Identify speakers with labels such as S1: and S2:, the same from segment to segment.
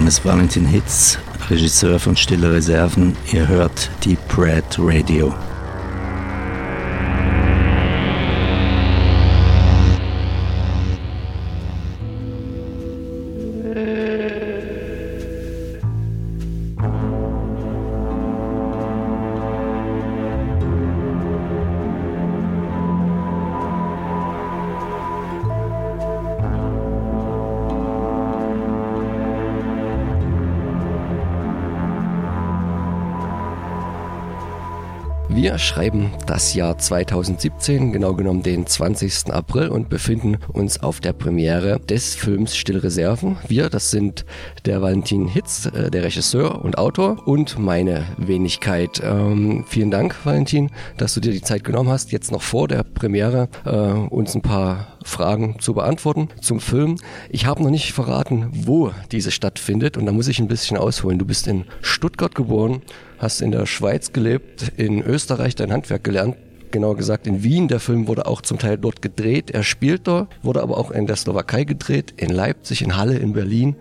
S1: Name ist Valentin Hitz, Regisseur von Stille Reserven. Ihr hört Deep Red Radio.
S2: Wir schreiben das Jahr 2017, genau genommen den 20. April und befinden uns auf der Premiere des Films Stillreserven. Wir, das sind der Valentin Hitz, äh, der Regisseur und Autor und meine Wenigkeit. Ähm, vielen Dank, Valentin, dass du dir die Zeit genommen hast, jetzt noch vor der Premiere äh, uns ein paar Fragen zu beantworten zum Film. Ich habe noch nicht verraten, wo diese stattfindet und da muss ich ein bisschen ausholen. Du bist in Stuttgart geboren hast in der Schweiz gelebt, in Österreich dein Handwerk gelernt, genauer gesagt in Wien. Der Film wurde auch zum Teil dort gedreht. Er spielt dort, wurde aber auch in der Slowakei gedreht, in Leipzig, in Halle, in Berlin.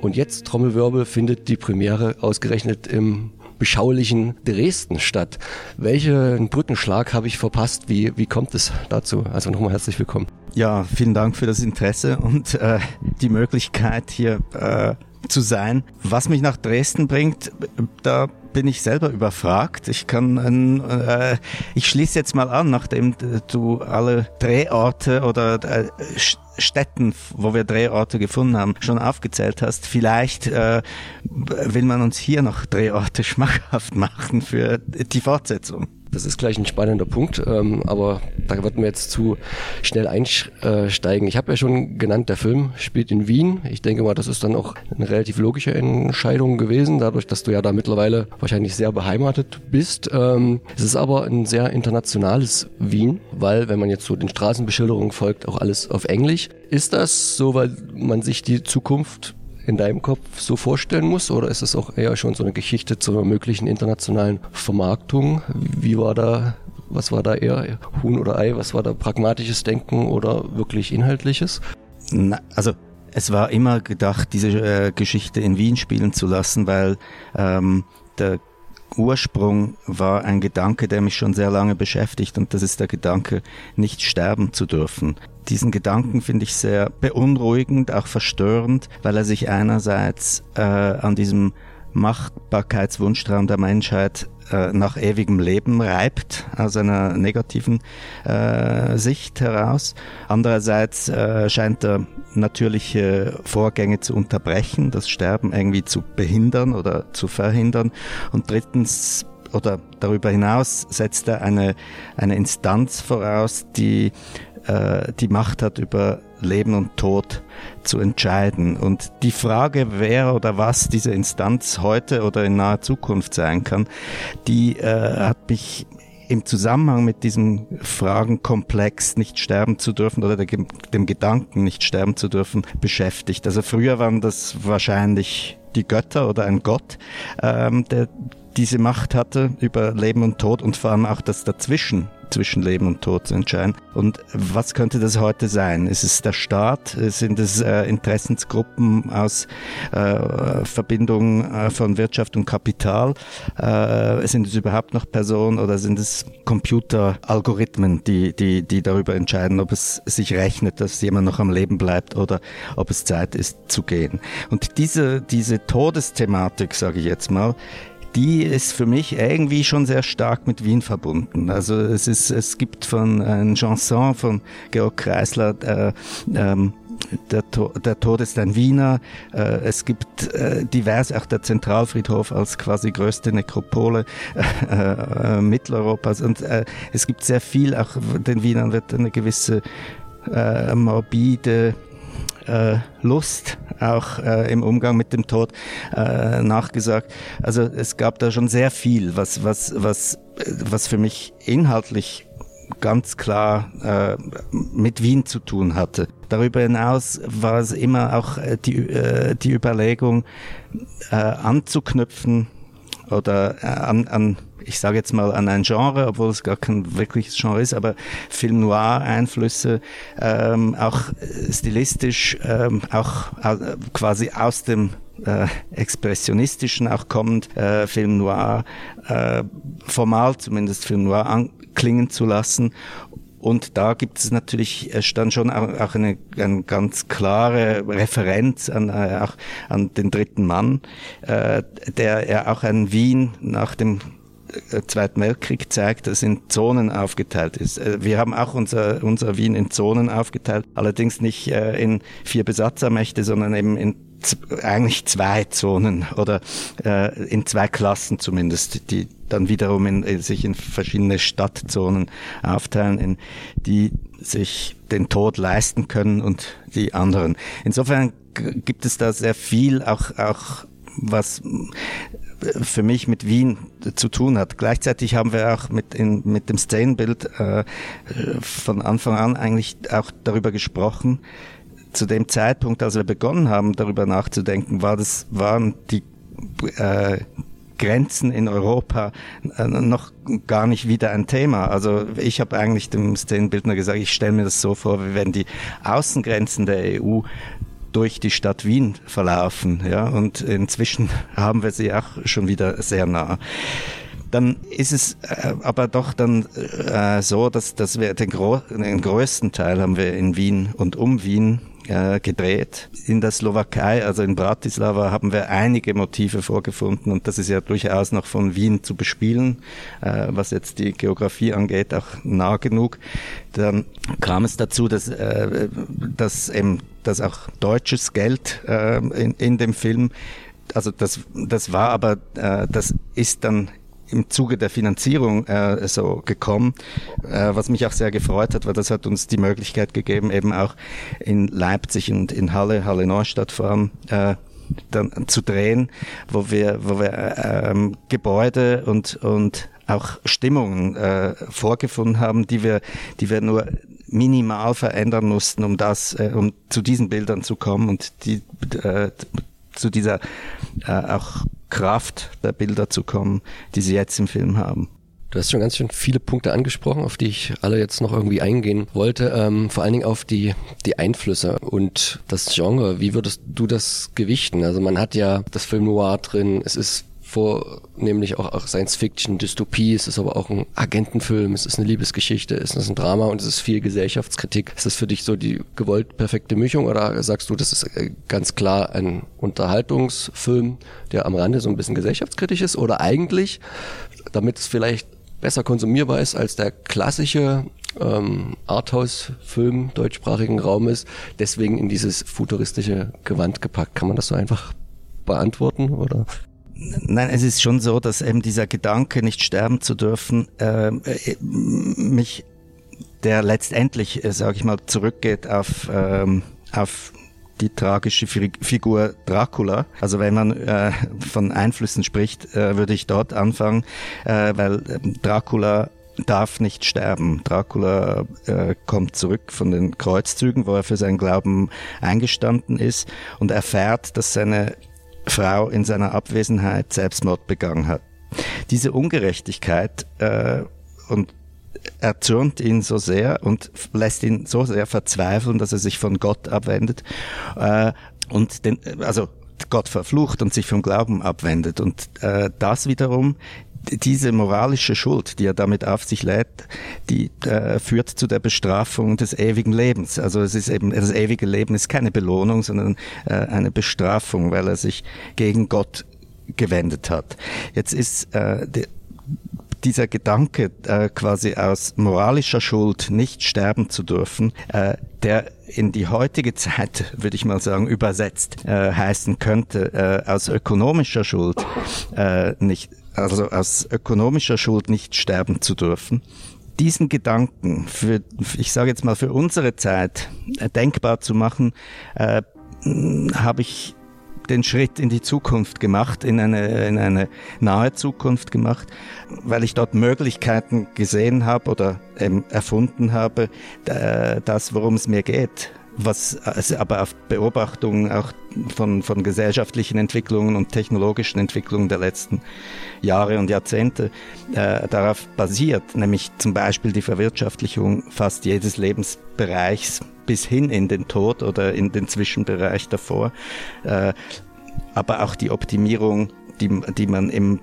S2: Und jetzt, Trommelwirbel, findet die Premiere ausgerechnet im beschaulichen Dresden statt. Welchen Brückenschlag habe ich verpasst? Wie, wie kommt es dazu? Also nochmal herzlich willkommen.
S1: Ja, vielen Dank für das Interesse und äh, die Möglichkeit hier äh, zu sein. Was mich nach Dresden bringt, da bin ich selber überfragt. Ich kann, äh, ich schließe jetzt mal an, nachdem du alle Drehorte oder äh, Städten, wo wir Drehorte gefunden haben, schon aufgezählt hast. Vielleicht äh, will man uns hier noch Drehorte schmackhaft machen für die Fortsetzung.
S2: Das ist gleich ein spannender Punkt, ähm, aber da wird mir jetzt zu schnell einsteigen. Ich habe ja schon genannt, der Film spielt in Wien. Ich denke mal, das ist dann auch eine relativ logische Entscheidung gewesen, dadurch, dass du ja da mittlerweile wahrscheinlich sehr beheimatet bist. Ähm, es ist aber ein sehr internationales Wien, weil wenn man jetzt so den Straßenbeschilderungen folgt, auch alles auf Englisch. Ist das so, weil man sich die Zukunft in deinem Kopf so vorstellen muss? Oder ist es auch eher schon so eine Geschichte zur möglichen internationalen Vermarktung? Wie war da, was war da eher Huhn oder Ei? Was war da pragmatisches Denken oder wirklich inhaltliches?
S1: Na, also es war immer gedacht, diese äh, Geschichte in Wien spielen zu lassen, weil ähm, der Ursprung war ein Gedanke, der mich schon sehr lange beschäftigt und das ist der Gedanke, nicht sterben zu dürfen. Diesen Gedanken finde ich sehr beunruhigend, auch verstörend, weil er sich einerseits äh, an diesem Machbarkeitswunschtraum der Menschheit äh, nach ewigem Leben reibt, aus einer negativen äh, Sicht heraus. Andererseits äh, scheint er natürliche Vorgänge zu unterbrechen, das Sterben irgendwie zu behindern oder zu verhindern. Und drittens oder darüber hinaus setzt er eine, eine Instanz voraus, die äh, die Macht hat, über Leben und Tod zu entscheiden. Und die Frage, wer oder was diese Instanz heute oder in naher Zukunft sein kann, die äh, hat mich im Zusammenhang mit diesem Fragenkomplex nicht sterben zu dürfen oder dem, Gedanken nicht sterben zu dürfen beschäftigt. Also früher waren das wahrscheinlich die Götter oder ein Gott, ähm, der diese Macht hatte über Leben und Tod und vor allem auch das Dazwischen zwischen Leben und Tod zu entscheiden. Und was könnte das heute sein? Ist es der Staat? Sind es äh, Interessensgruppen aus äh, Verbindung äh, von Wirtschaft und Kapital? Äh, sind es überhaupt noch Personen oder sind es Computeralgorithmen, die, die, die darüber entscheiden, ob es sich rechnet, dass jemand noch am Leben bleibt oder ob es Zeit ist zu gehen? Und diese, diese Todesthematik, sage ich jetzt mal, die ist für mich irgendwie schon sehr stark mit Wien verbunden. Also es ist, es gibt von einem Chanson von Georg Kreisler, äh, ähm, der, der Tod ist ein Wiener. Äh, es gibt äh, divers, auch der Zentralfriedhof als quasi größte Nekropole äh, äh, Mitteleuropas. Und äh, es gibt sehr viel, auch den Wienern wird eine gewisse äh, morbide äh, Lust auch äh, im Umgang mit dem Tod äh, nachgesagt. Also es gab da schon sehr viel, was was was was für mich inhaltlich ganz klar äh, mit Wien zu tun hatte. Darüber hinaus war es immer auch äh, die, äh, die Überlegung äh, anzuknüpfen oder äh, an, an ich sage jetzt mal an ein Genre, obwohl es gar kein wirkliches Genre ist, aber Film Noir Einflüsse, ähm, auch stilistisch, ähm, auch äh, quasi aus dem äh, expressionistischen auch kommend, äh, Film Noir, äh, formal zumindest Film Noir anklingen zu lassen. Und da gibt es natürlich dann schon auch eine, eine ganz klare Referenz an, äh, auch an den dritten Mann, äh, der ja auch an Wien nach dem äh, Zweiten Weltkrieg zeigt, das in Zonen aufgeteilt ist. Äh, wir haben auch unser, unser Wien in Zonen aufgeteilt, allerdings nicht äh, in vier Besatzermächte, sondern eben in eigentlich zwei Zonen oder äh, in zwei Klassen zumindest, die dann wiederum in, in, sich in verschiedene Stadtzonen aufteilen, in die sich den Tod leisten können und die anderen. Insofern gibt es da sehr viel, auch, auch was für mich mit Wien zu tun hat. Gleichzeitig haben wir auch mit, in, mit dem Szenenbild äh, von Anfang an eigentlich auch darüber gesprochen. Zu dem Zeitpunkt, als wir begonnen haben, darüber nachzudenken, war das, waren die äh, Grenzen in Europa äh, noch gar nicht wieder ein Thema. Also ich habe eigentlich dem Szenenbildner gesagt, ich stelle mir das so vor, wie wenn die Außengrenzen der EU durch die Stadt Wien verlaufen. Ja, und inzwischen haben wir sie auch schon wieder sehr nah dann ist es äh, aber doch dann äh, so, dass, dass wir den, gro den größten Teil haben wir in Wien und um Wien äh, gedreht. In der Slowakei, also in Bratislava, haben wir einige Motive vorgefunden und das ist ja durchaus noch von Wien zu bespielen, äh, was jetzt die Geografie angeht, auch nah genug. Dann kam es dazu, dass, äh, dass eben, dass auch deutsches Geld äh, in, in dem Film also das, das war aber, äh, das ist dann im Zuge der Finanzierung äh, so gekommen, äh, was mich auch sehr gefreut hat, weil das hat uns die Möglichkeit gegeben, eben auch in Leipzig und in Halle, Halle Neustadt vor allem, äh, dann zu drehen, wo wir, wo wir äh, ähm, Gebäude und, und auch Stimmungen äh, vorgefunden haben, die wir, die wir nur minimal verändern mussten, um das, äh, um zu diesen Bildern zu kommen und die äh, zu dieser äh, auch Kraft der Bilder zu kommen, die sie jetzt im Film haben.
S2: Du hast schon ganz schön viele Punkte angesprochen, auf die ich alle jetzt noch irgendwie eingehen wollte. Ähm, vor allen Dingen auf die, die Einflüsse und das Genre. Wie würdest du das gewichten? Also man hat ja das Film Noir drin, es ist vornehmlich auch, auch Science-Fiction, Dystopie, es ist aber auch ein Agentenfilm, es ist eine Liebesgeschichte, es ist ein Drama und es ist viel Gesellschaftskritik. Ist das für dich so die gewollt perfekte Mischung oder sagst du, das ist äh, ganz klar ein Unterhaltungsfilm, der am Rande so ein bisschen gesellschaftskritisch ist oder eigentlich, damit es vielleicht besser konsumierbar ist als der klassische ähm, Arthouse-Film deutschsprachigen Raumes, deswegen in dieses futuristische Gewand gepackt. Kann man das so einfach beantworten oder?
S1: Nein, es ist schon so, dass eben dieser Gedanke, nicht sterben zu dürfen, ähm, äh, mich, der letztendlich, äh, sage ich mal, zurückgeht auf, ähm, auf die tragische Figur Dracula. Also wenn man äh, von Einflüssen spricht, äh, würde ich dort anfangen, äh, weil ähm, Dracula darf nicht sterben. Dracula äh, kommt zurück von den Kreuzzügen, wo er für seinen Glauben eingestanden ist und erfährt, dass seine Frau in seiner Abwesenheit Selbstmord begangen hat. Diese Ungerechtigkeit äh, und erzürnt ihn so sehr und lässt ihn so sehr verzweifeln, dass er sich von Gott abwendet äh, und den, also Gott verflucht und sich vom Glauben abwendet. Und äh, das wiederum diese moralische Schuld, die er damit auf sich lädt, die äh, führt zu der Bestrafung des ewigen Lebens. Also es ist eben das ewige Leben ist keine Belohnung, sondern äh, eine Bestrafung, weil er sich gegen Gott gewendet hat. Jetzt ist äh, die, dieser Gedanke, äh, quasi aus moralischer Schuld nicht sterben zu dürfen, äh, der in die heutige Zeit, würde ich mal sagen, übersetzt äh, heißen könnte, äh, aus ökonomischer Schuld äh, nicht also aus ökonomischer Schuld nicht sterben zu dürfen. Diesen Gedanken für, ich sage jetzt mal, für unsere Zeit äh, denkbar zu machen, äh, habe ich den Schritt in die Zukunft gemacht, in eine, in eine nahe Zukunft gemacht, weil ich dort Möglichkeiten gesehen habe oder ähm, erfunden habe, das, worum es mir geht was also aber auf Beobachtungen auch von, von gesellschaftlichen Entwicklungen und technologischen Entwicklungen der letzten Jahre und Jahrzehnte äh, darauf basiert, nämlich zum Beispiel die Verwirtschaftlichung fast jedes Lebensbereichs bis hin in den Tod oder in den Zwischenbereich davor. Äh, aber auch die Optimierung, die, die man im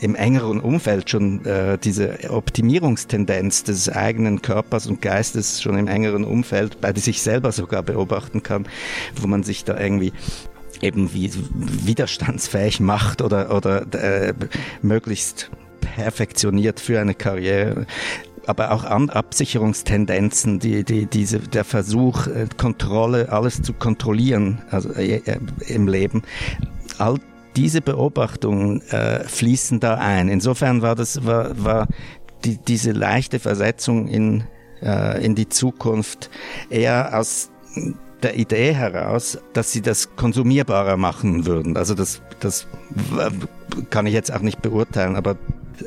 S1: im engeren Umfeld schon äh, diese Optimierungstendenz des eigenen Körpers und Geistes schon im engeren Umfeld bei sich selber sogar beobachten kann, wo man sich da irgendwie eben wie widerstandsfähig macht oder oder äh, möglichst perfektioniert für eine Karriere aber auch an Absicherungstendenzen, die, die, diese, der Versuch, äh, Kontrolle, alles zu kontrollieren also, äh, äh, im Leben. All diese Beobachtungen äh, fließen da ein. Insofern war das war, war die, diese leichte Versetzung in, äh, in die Zukunft eher aus der Idee heraus, dass sie das konsumierbarer machen würden. Also das, das kann ich jetzt auch nicht beurteilen, aber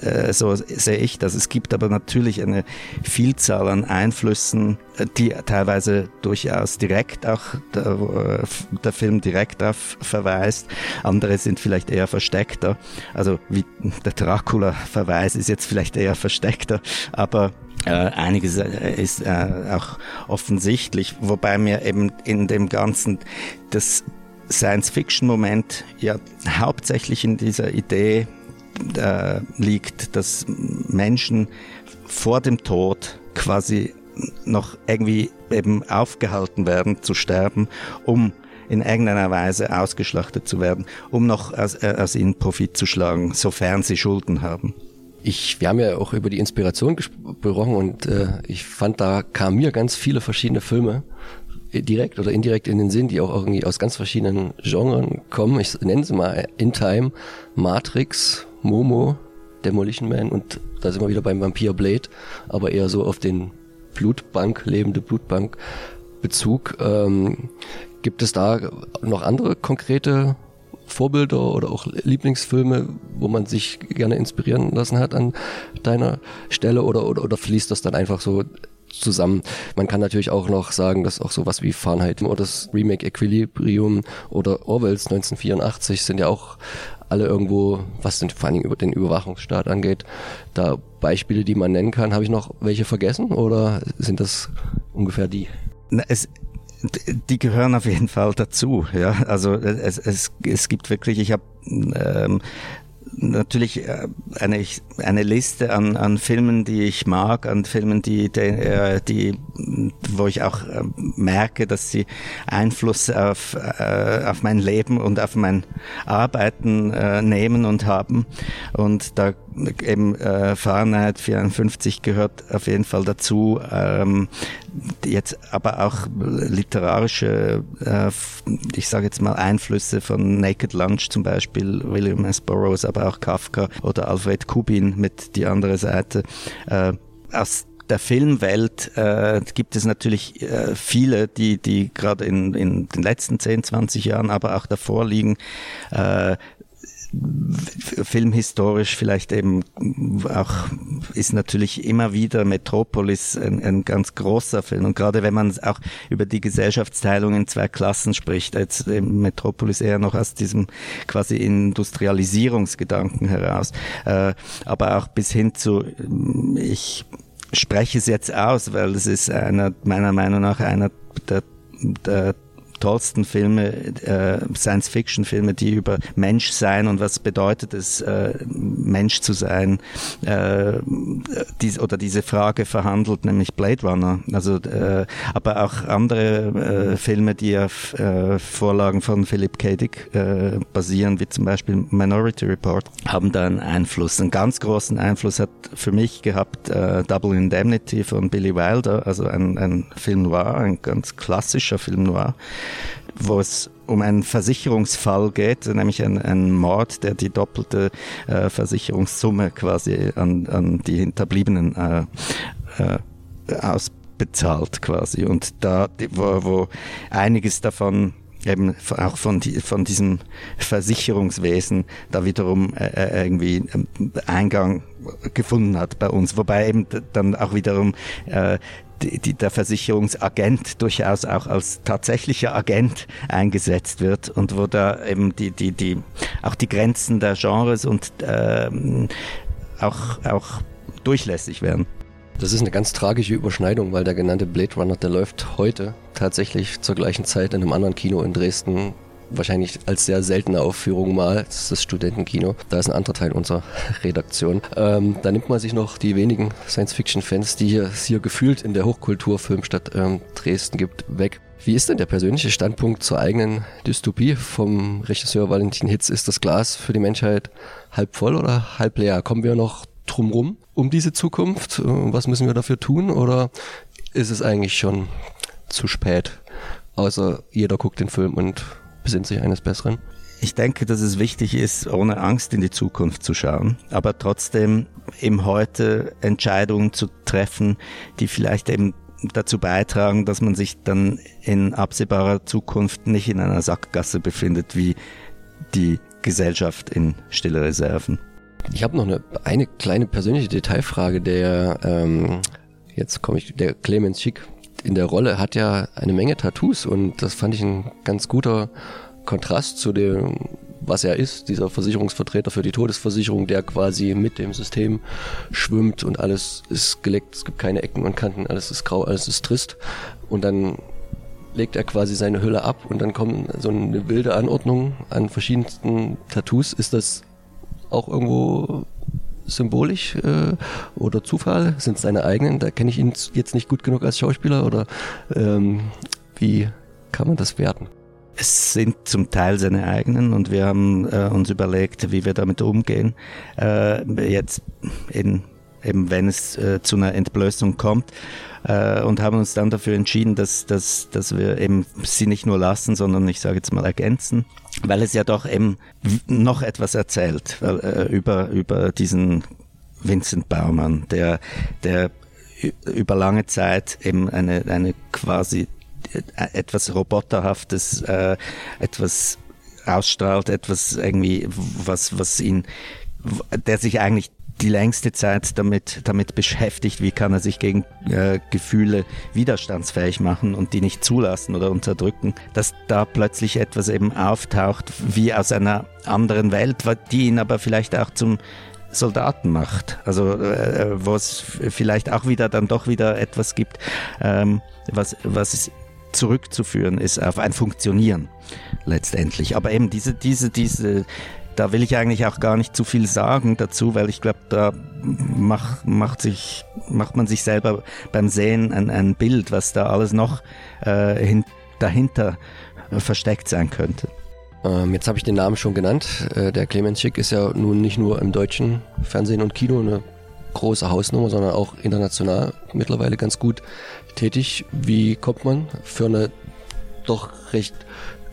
S1: äh, so sehe ich das. Es gibt aber natürlich eine Vielzahl an Einflüssen, äh, die teilweise durchaus direkt auch der, äh, der Film direkt auf verweist. Andere sind vielleicht eher versteckter. Also wie der Dracula-Verweis ist jetzt vielleicht eher versteckter, aber äh, einiges ist äh, auch offensichtlich, wobei mir eben in dem Ganzen das Science-Fiction-Moment ja hauptsächlich in dieser Idee äh, liegt, dass Menschen vor dem Tod quasi noch irgendwie eben aufgehalten werden zu sterben, um in irgendeiner Weise ausgeschlachtet zu werden, um noch aus, äh, aus ihnen Profit zu schlagen, sofern sie Schulden haben.
S2: Ich, wir haben ja auch über die Inspiration gesprochen und äh, ich fand, da kamen mir ganz viele verschiedene Filme direkt oder indirekt in den Sinn, die auch irgendwie aus ganz verschiedenen Genres kommen. Ich nenne sie mal In Time, Matrix, Momo, Demolition Man und da sind wir wieder beim Vampir Blade, aber eher so auf den Blutbank, lebende Blutbank Bezug. Ähm, gibt es da noch andere konkrete Vorbilder oder auch Lieblingsfilme, wo man sich gerne inspirieren lassen hat an deiner Stelle oder, oder, oder fließt das dann einfach so zusammen. Man kann natürlich auch noch sagen, dass auch sowas wie Fahrenheit oder das Remake Equilibrium oder Orwells 1984 sind ja auch alle irgendwo, was den, vor Dingen über den Überwachungsstaat angeht, da Beispiele, die man nennen kann. Habe ich noch welche vergessen oder sind das ungefähr die?
S1: Na, es, die gehören auf jeden Fall dazu. Ja, also es, es, es gibt wirklich, ich habe ähm, natürlich äh, eine, eine Liste an, an Filmen, die ich mag, an Filmen, die, die, äh, die wo ich auch äh, merke, dass sie Einfluss auf, auf mein Leben und auf mein Arbeiten nehmen und haben. Und da eben Fahrenheit 54 gehört auf jeden Fall dazu. Ähm, jetzt aber auch literarische, äh, ich sage jetzt mal Einflüsse von Naked Lunch zum Beispiel, William S. Burroughs, aber auch Kafka oder Alfred Kubin mit die andere Seite. Äh, aus der Filmwelt äh, gibt es natürlich äh, viele, die, die gerade in, in den letzten 10, 20 Jahren, aber auch davor liegen, äh, filmhistorisch vielleicht eben auch ist natürlich immer wieder Metropolis ein, ein ganz großer Film. Und gerade wenn man auch über die Gesellschaftsteilung in zwei Klassen spricht, jetzt Metropolis eher noch aus diesem quasi Industrialisierungsgedanken heraus, äh, aber auch bis hin zu ich spreche es jetzt aus, weil es ist einer meiner Meinung nach einer der, der tollsten Filme, äh, Science-Fiction-Filme, die über Menschsein und was bedeutet es, äh, Mensch zu sein, äh, dies, oder diese Frage verhandelt, nämlich Blade Runner. Also, äh, aber auch andere äh, Filme, die auf äh, Vorlagen von Philip K. Dick äh, basieren, wie zum Beispiel Minority Report, haben da einen Einfluss. Einen ganz großen Einfluss hat für mich gehabt äh, Double Indemnity von Billy Wilder, also ein, ein Film noir, ein ganz klassischer Film noir, wo es um einen Versicherungsfall geht, nämlich ein, ein Mord, der die doppelte äh, Versicherungssumme quasi an, an die Hinterbliebenen äh, äh, ausbezahlt quasi. Und da, wo, wo einiges davon eben auch von, die, von diesem Versicherungswesen da wiederum äh, äh irgendwie ähm, Eingang gefunden hat bei uns, wobei eben dann auch wiederum äh, die, der Versicherungsagent durchaus auch als tatsächlicher Agent eingesetzt wird und wo da eben die, die, die, auch die Grenzen der Genres und ähm, auch, auch durchlässig werden.
S2: Das ist eine ganz tragische Überschneidung, weil der genannte Blade Runner, der läuft heute tatsächlich zur gleichen Zeit in einem anderen Kino in Dresden wahrscheinlich als sehr seltene Aufführung mal. Das ist das Studentenkino. Da ist ein anderer Teil unserer Redaktion. Ähm, da nimmt man sich noch die wenigen Science-Fiction-Fans, die hier, hier gefühlt in der Hochkulturfilmstadt ähm, Dresden gibt, weg. Wie ist denn der persönliche Standpunkt zur eigenen Dystopie vom Regisseur Valentin Hitz? Ist das Glas für die Menschheit halb voll oder halb leer? Kommen wir noch drumrum um diese Zukunft? Was müssen wir dafür tun? Oder ist es eigentlich schon zu spät? Außer jeder guckt den Film und besinnt sich eines Besseren.
S1: Ich denke, dass es wichtig ist, ohne Angst in die Zukunft zu schauen, aber trotzdem im Heute Entscheidungen zu treffen, die vielleicht eben dazu beitragen, dass man sich dann in absehbarer Zukunft nicht in einer Sackgasse befindet wie die Gesellschaft in Stille Reserven.
S2: Ich habe noch eine, eine kleine persönliche Detailfrage. Der, ähm, jetzt komme ich, der Clemens Schick in der Rolle hat ja eine Menge Tattoos und das fand ich ein ganz guter Kontrast zu dem, was er ist, dieser Versicherungsvertreter für die Todesversicherung, der quasi mit dem System schwimmt und alles ist geleckt, es gibt keine Ecken und Kanten, alles ist grau, alles ist trist. Und dann legt er quasi seine Hülle ab und dann kommt so eine wilde Anordnung an verschiedensten Tattoos. Ist das auch irgendwo symbolisch äh, oder Zufall? Sind es seine eigenen? Da kenne ich ihn jetzt nicht gut genug als Schauspieler oder ähm, wie kann man das werten?
S1: Es sind zum Teil seine eigenen und wir haben äh, uns überlegt, wie wir damit umgehen. Äh, jetzt in, eben wenn es äh, zu einer Entblößung kommt äh, und haben uns dann dafür entschieden, dass, dass, dass wir eben sie nicht nur lassen, sondern ich sage jetzt mal ergänzen, weil es ja doch eben noch etwas erzählt äh, über, über diesen Vincent Baumann, der, der über lange Zeit eben eine, eine quasi äh, etwas Roboterhaftes, äh, etwas ausstrahlt, etwas irgendwie, was, was ihn, der sich eigentlich die längste Zeit damit, damit beschäftigt, wie kann er sich gegen äh, Gefühle widerstandsfähig machen und die nicht zulassen oder unterdrücken, dass da plötzlich etwas eben auftaucht, wie aus einer anderen Welt, die ihn aber vielleicht auch zum Soldaten macht. Also äh, wo es vielleicht auch wieder dann doch wieder etwas gibt, ähm, was, was zurückzuführen ist auf ein Funktionieren letztendlich. Aber eben diese, diese, diese, da will ich eigentlich auch gar nicht zu viel sagen dazu, weil ich glaube, da macht, macht, sich, macht man sich selber beim Sehen ein, ein Bild, was da alles noch äh, hin, dahinter versteckt sein könnte.
S2: Ähm, jetzt habe ich den Namen schon genannt. Äh, der Clemens Schick ist ja nun nicht nur im deutschen Fernsehen und Kino eine große Hausnummer, sondern auch international mittlerweile ganz gut tätig. Wie kommt man für eine doch recht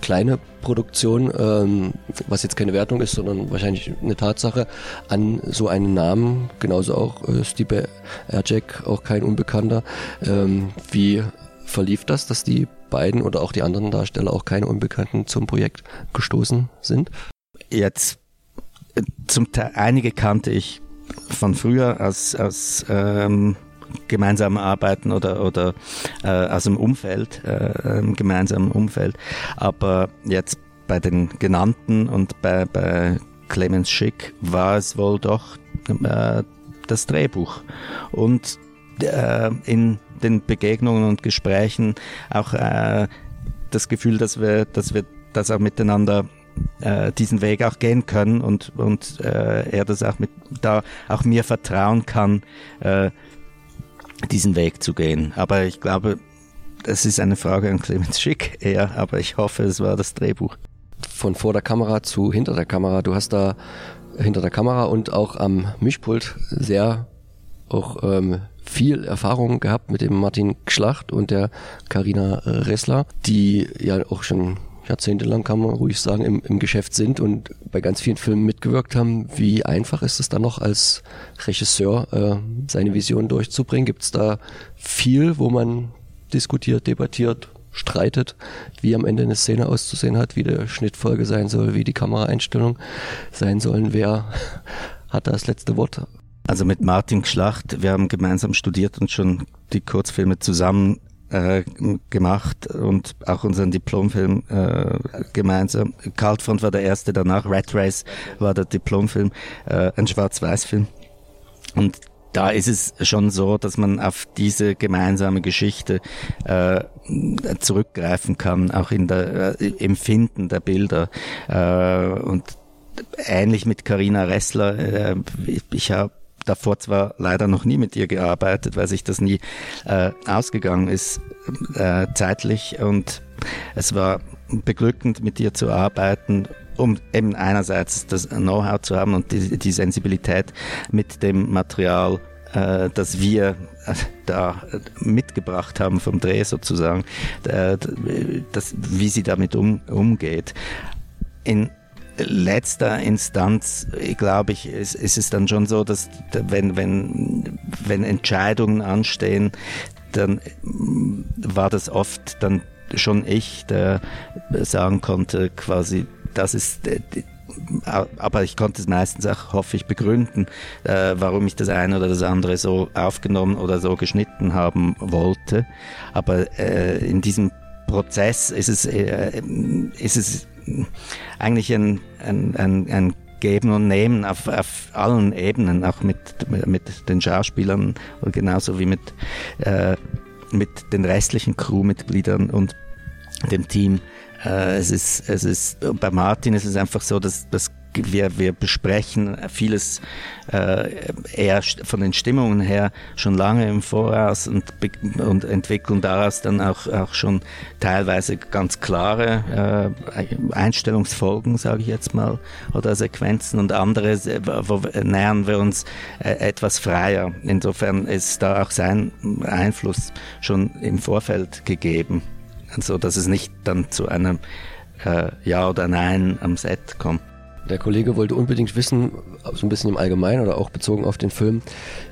S2: kleine Produktion, ähm, was jetzt keine Wertung ist, sondern wahrscheinlich eine Tatsache, an so einen Namen, genauso auch äh, Stipe Ercek, auch kein Unbekannter. Ähm, wie verlief das, dass die beiden oder auch die anderen Darsteller auch keine Unbekannten zum Projekt gestoßen sind?
S1: Jetzt äh, zum Teil einige kannte ich von früher aus, aus ähm, gemeinsamen Arbeiten oder, oder äh, aus dem Umfeld, äh, im gemeinsamen Umfeld. Aber jetzt bei den genannten und bei, bei Clemens Schick war es wohl doch äh, das Drehbuch. Und äh, in den Begegnungen und Gesprächen auch äh, das Gefühl, dass wir, dass wir das auch miteinander äh, diesen Weg auch gehen können und, und äh, er das auch mit da auch mir vertrauen kann, äh, diesen Weg zu gehen. Aber ich glaube, das ist eine Frage an Clemens Schick eher, aber ich hoffe, es war das Drehbuch.
S2: Von vor der Kamera zu hinter der Kamera. Du hast da hinter der Kamera und auch am Mischpult sehr auch ähm, viel Erfahrung gehabt mit dem Martin Schlacht und der Karina Ressler, die ja auch schon jahrzehntelang, kann man ruhig sagen, im, im Geschäft sind und bei ganz vielen Filmen mitgewirkt haben. Wie einfach ist es dann noch als Regisseur, äh, seine Vision durchzubringen? Gibt es da viel, wo man diskutiert, debattiert, streitet, wie am Ende eine Szene auszusehen hat, wie der Schnittfolge sein soll, wie die Kameraeinstellung sein sollen? Wer hat das letzte Wort?
S1: Also mit Martin Schlacht, wir haben gemeinsam studiert und schon die Kurzfilme zusammen äh, gemacht und auch unseren Diplomfilm äh, gemeinsam. Kaltfront war der erste, danach Rat Race war der Diplomfilm, äh, ein Schwarz-Weiß-Film. Und da ist es schon so, dass man auf diese gemeinsame Geschichte äh, zurückgreifen kann, auch in der äh, Empfinden der Bilder. Äh, und ähnlich mit Karina Ressler, äh, ich habe davor zwar leider noch nie mit ihr gearbeitet, weil sich das nie äh, ausgegangen ist äh, zeitlich und es war beglückend mit ihr zu arbeiten um eben einerseits das Know-how zu haben und die, die, Sensibilität mit dem Material, äh, das wir äh, da mitgebracht haben vom Dreh sozusagen, äh, das, wie sie damit um, umgeht. In letzter Instanz, glaube ich, ist, ist es dann schon so, dass wenn, wenn, wenn Entscheidungen anstehen, dann war das oft dann schon ich, der sagen konnte, quasi, das ist äh, aber ich konnte es meistens auch, hoffe ich, begründen, äh, warum ich das eine oder das andere so aufgenommen oder so geschnitten haben wollte. Aber äh, in diesem Prozess ist es, äh, ist es eigentlich ein, ein, ein, ein Geben und Nehmen auf, auf allen Ebenen, auch mit, mit den Schauspielern und genauso wie mit, äh, mit den restlichen Crewmitgliedern und dem Team. Äh, es ist, es ist, bei Martin ist es einfach so, dass, dass wir, wir besprechen vieles äh, eher von den Stimmungen her schon lange im Voraus und, und entwickeln daraus dann auch, auch schon teilweise ganz klare äh, Einstellungsfolgen, sage ich jetzt mal, oder Sequenzen und andere, wo nähern wir uns äh, etwas freier. Insofern ist da auch sein Einfluss schon im Vorfeld gegeben so dass es nicht dann zu einem äh, Ja oder Nein am Set kommt.
S2: Der Kollege wollte unbedingt wissen, so ein bisschen im Allgemeinen oder auch bezogen auf den Film,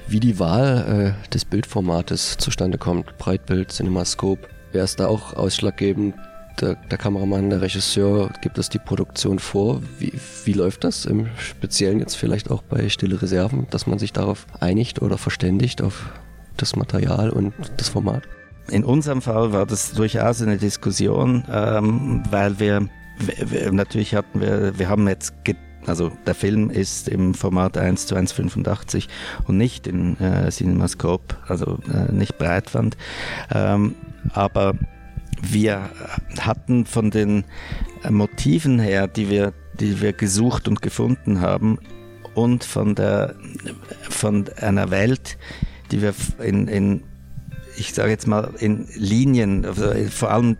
S2: wie die Wahl äh, des Bildformates zustande kommt. Breitbild, Cinemascope. Wäre es da auch ausschlaggebend? Der, der, Kameramann, der Regisseur, gibt das die Produktion vor? Wie, wie läuft das im Speziellen jetzt vielleicht auch bei Stille Reserven, dass man sich darauf einigt oder verständigt auf das Material und das Format?
S1: In unserem Fall war das durchaus eine Diskussion, ähm, weil wir, wir, natürlich hatten wir, wir haben jetzt also der Film ist im Format 1 zu 1,85 und nicht in äh, CinemaScope, also äh, nicht Breitband. Ähm, aber wir hatten von den Motiven her, die wir, die wir gesucht und gefunden haben, und von der von einer Welt, die wir in, in ich sage jetzt mal, in Linien, also vor allem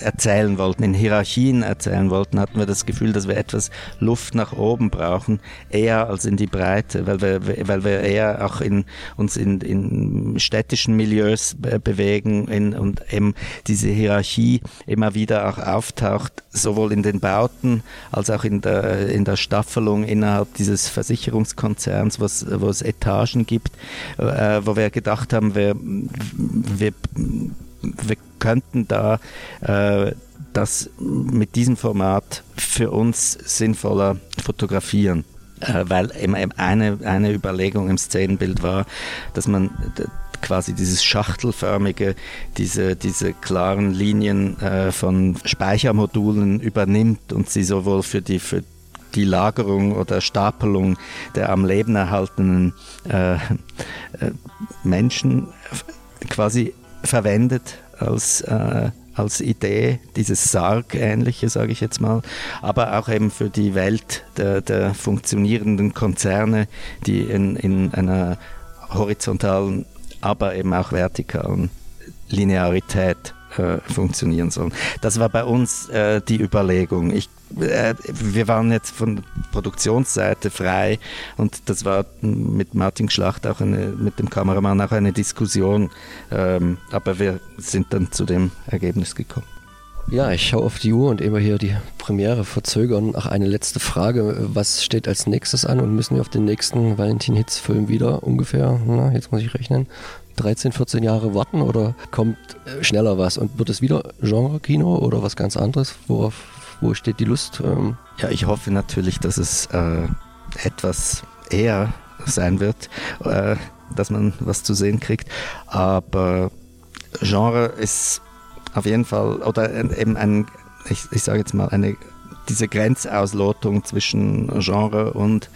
S1: erzählen wollten, in Hierarchien erzählen wollten, hatten wir das Gefühl, dass wir etwas Luft nach oben brauchen, eher als in die Breite, weil wir, weil wir eher auch in, uns in, in städtischen Milieus bewegen in, und eben diese Hierarchie immer wieder auch auftaucht, sowohl in den Bauten als auch in der, in der Staffelung innerhalb dieses Versicherungskonzerns, was, wo es Etagen gibt, äh, wo wir gedacht haben, wir, wir, wir könnten da äh, das mit diesem Format für uns sinnvoller fotografieren. Äh, weil eine, eine Überlegung im Szenenbild war, dass man quasi dieses schachtelförmige, diese, diese klaren Linien äh, von Speichermodulen übernimmt und sie sowohl für die, für die Lagerung oder Stapelung der am Leben erhaltenen äh, äh, Menschen quasi verwendet als, äh, als Idee, dieses Sarg-ähnliche, sage ich jetzt mal, aber auch eben für die Welt der, der funktionierenden Konzerne, die in, in einer horizontalen, aber eben auch vertikalen Linearität äh, funktionieren sollen. Das war bei uns äh, die Überlegung. Ich äh, wir waren jetzt von Produktionsseite frei und das war mit Martin Schlacht auch eine, mit dem Kameramann auch eine Diskussion, ähm, aber wir sind dann zu dem Ergebnis gekommen.
S2: Ja, ich schaue auf die Uhr und immer hier die Premiere verzögern. Ach, eine letzte Frage. Was steht als nächstes an und müssen wir auf den nächsten Valentin Hitz Film wieder ungefähr, na, jetzt muss ich rechnen, 13, 14 Jahre warten oder kommt äh, schneller was und wird es wieder Genre-Kino oder was ganz anderes? Worauf wo steht die Lust? Ähm
S1: ja, ich hoffe natürlich, dass es äh, etwas eher sein wird, äh, dass man was zu sehen kriegt. Aber Genre ist auf jeden Fall, oder eben ein, ich, ich sage jetzt mal, eine, diese Grenzauslotung zwischen Genre und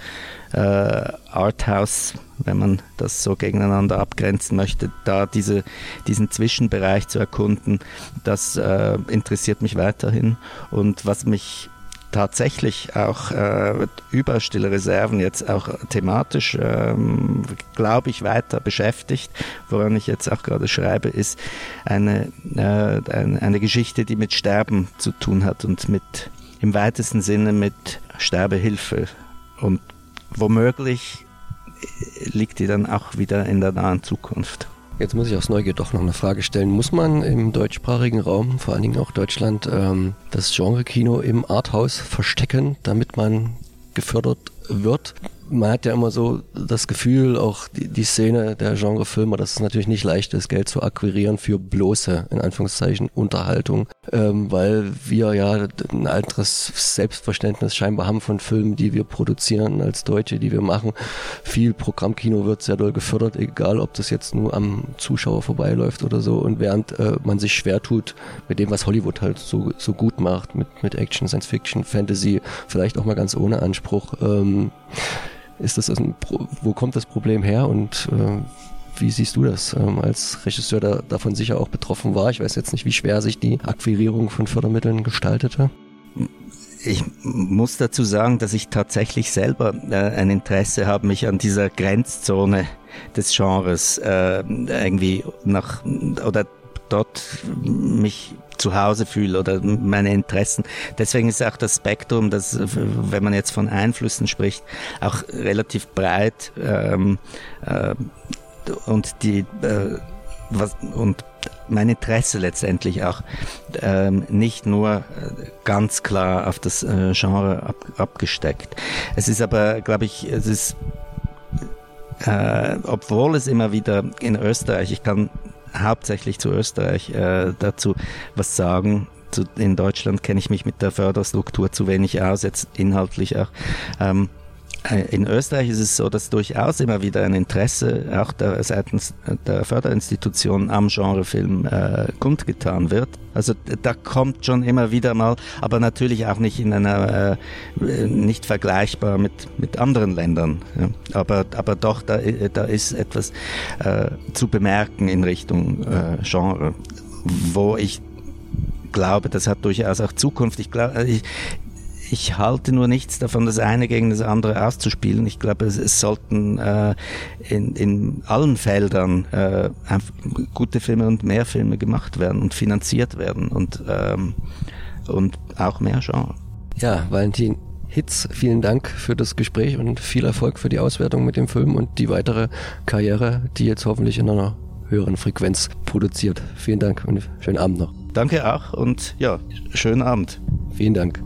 S1: äh, Arthouse, wenn man das so gegeneinander abgrenzen möchte, da diese, diesen Zwischenbereich zu erkunden, das äh, interessiert mich weiterhin. Und was mich tatsächlich auch äh, über Stille Reserven jetzt auch thematisch, ähm, glaube ich, weiter beschäftigt. Woran ich jetzt auch gerade schreibe, ist eine, äh, eine, eine Geschichte, die mit Sterben zu tun hat und mit im weitesten Sinne mit Sterbehilfe. Und womöglich liegt die dann auch wieder in der nahen Zukunft.
S2: Jetzt muss ich aus Neugier doch noch eine Frage stellen. Muss man im deutschsprachigen Raum, vor allen Dingen auch Deutschland, ähm, das Genre-Kino im Arthouse verstecken, damit man gefördert wird? Man hat ja immer so das Gefühl, auch die, die Szene der Genrefilmer, dass es natürlich nicht leicht ist, Geld zu akquirieren für bloße, in Anführungszeichen, Unterhaltung, ähm, weil wir ja ein anderes Selbstverständnis scheinbar haben von Filmen, die wir produzieren als Deutsche, die wir machen. Viel Programmkino wird sehr doll gefördert, egal ob das jetzt nur am Zuschauer vorbeiläuft oder so. Und während äh, man sich schwer tut mit dem, was Hollywood halt so, so gut macht, mit, mit Action, Science Fiction, Fantasy, vielleicht auch mal ganz ohne Anspruch, ähm, ist das ein Pro wo kommt das Problem her und äh, wie siehst du das ähm, als Regisseur, der davon sicher auch betroffen war? Ich weiß jetzt nicht, wie schwer sich die Akquirierung von Fördermitteln gestaltete.
S1: Ich muss dazu sagen, dass ich tatsächlich selber äh, ein Interesse habe, mich an dieser Grenzzone des Genres äh, irgendwie nach oder dort mich zu Hause fühle oder meine Interessen. Deswegen ist auch das Spektrum, das, wenn man jetzt von Einflüssen spricht, auch relativ breit ähm, äh, und die äh, was, und mein Interesse letztendlich auch ähm, nicht nur ganz klar auf das äh, Genre ab, abgesteckt. Es ist aber, glaube ich, es ist äh, obwohl es immer wieder in Österreich, ich kann hauptsächlich zu Österreich äh, dazu was sagen. Zu, in Deutschland kenne ich mich mit der Förderstruktur zu wenig aus, jetzt inhaltlich auch. Ähm, äh, in Österreich ist es so, dass durchaus immer wieder ein Interesse auch der, seitens der Förderinstitutionen am Genrefilm äh, kundgetan wird. Also da kommt schon immer wieder mal, aber natürlich auch nicht in einer, äh, nicht vergleichbar mit, mit anderen Ländern. Ja. Aber, aber doch, da, da ist etwas äh, zu bemerken in Richtung äh, Genre, wo ich glaube, das hat durchaus auch Zukunft. Ich, glaube, ich, ich halte nur nichts davon, das eine gegen das andere auszuspielen. Ich glaube, es, es sollten äh, in, in allen Feldern äh, gute Filme und mehr Filme gemacht werden und finanziert werden und, ähm, und auch mehr Genre.
S2: Ja, Valentin, Hitz, vielen Dank für das Gespräch und viel Erfolg für die Auswertung mit dem Film und die weitere Karriere, die jetzt hoffentlich in einer höheren Frequenz produziert. Vielen Dank und schönen Abend noch.
S1: Danke auch und ja, schönen Abend.
S2: Vielen Dank.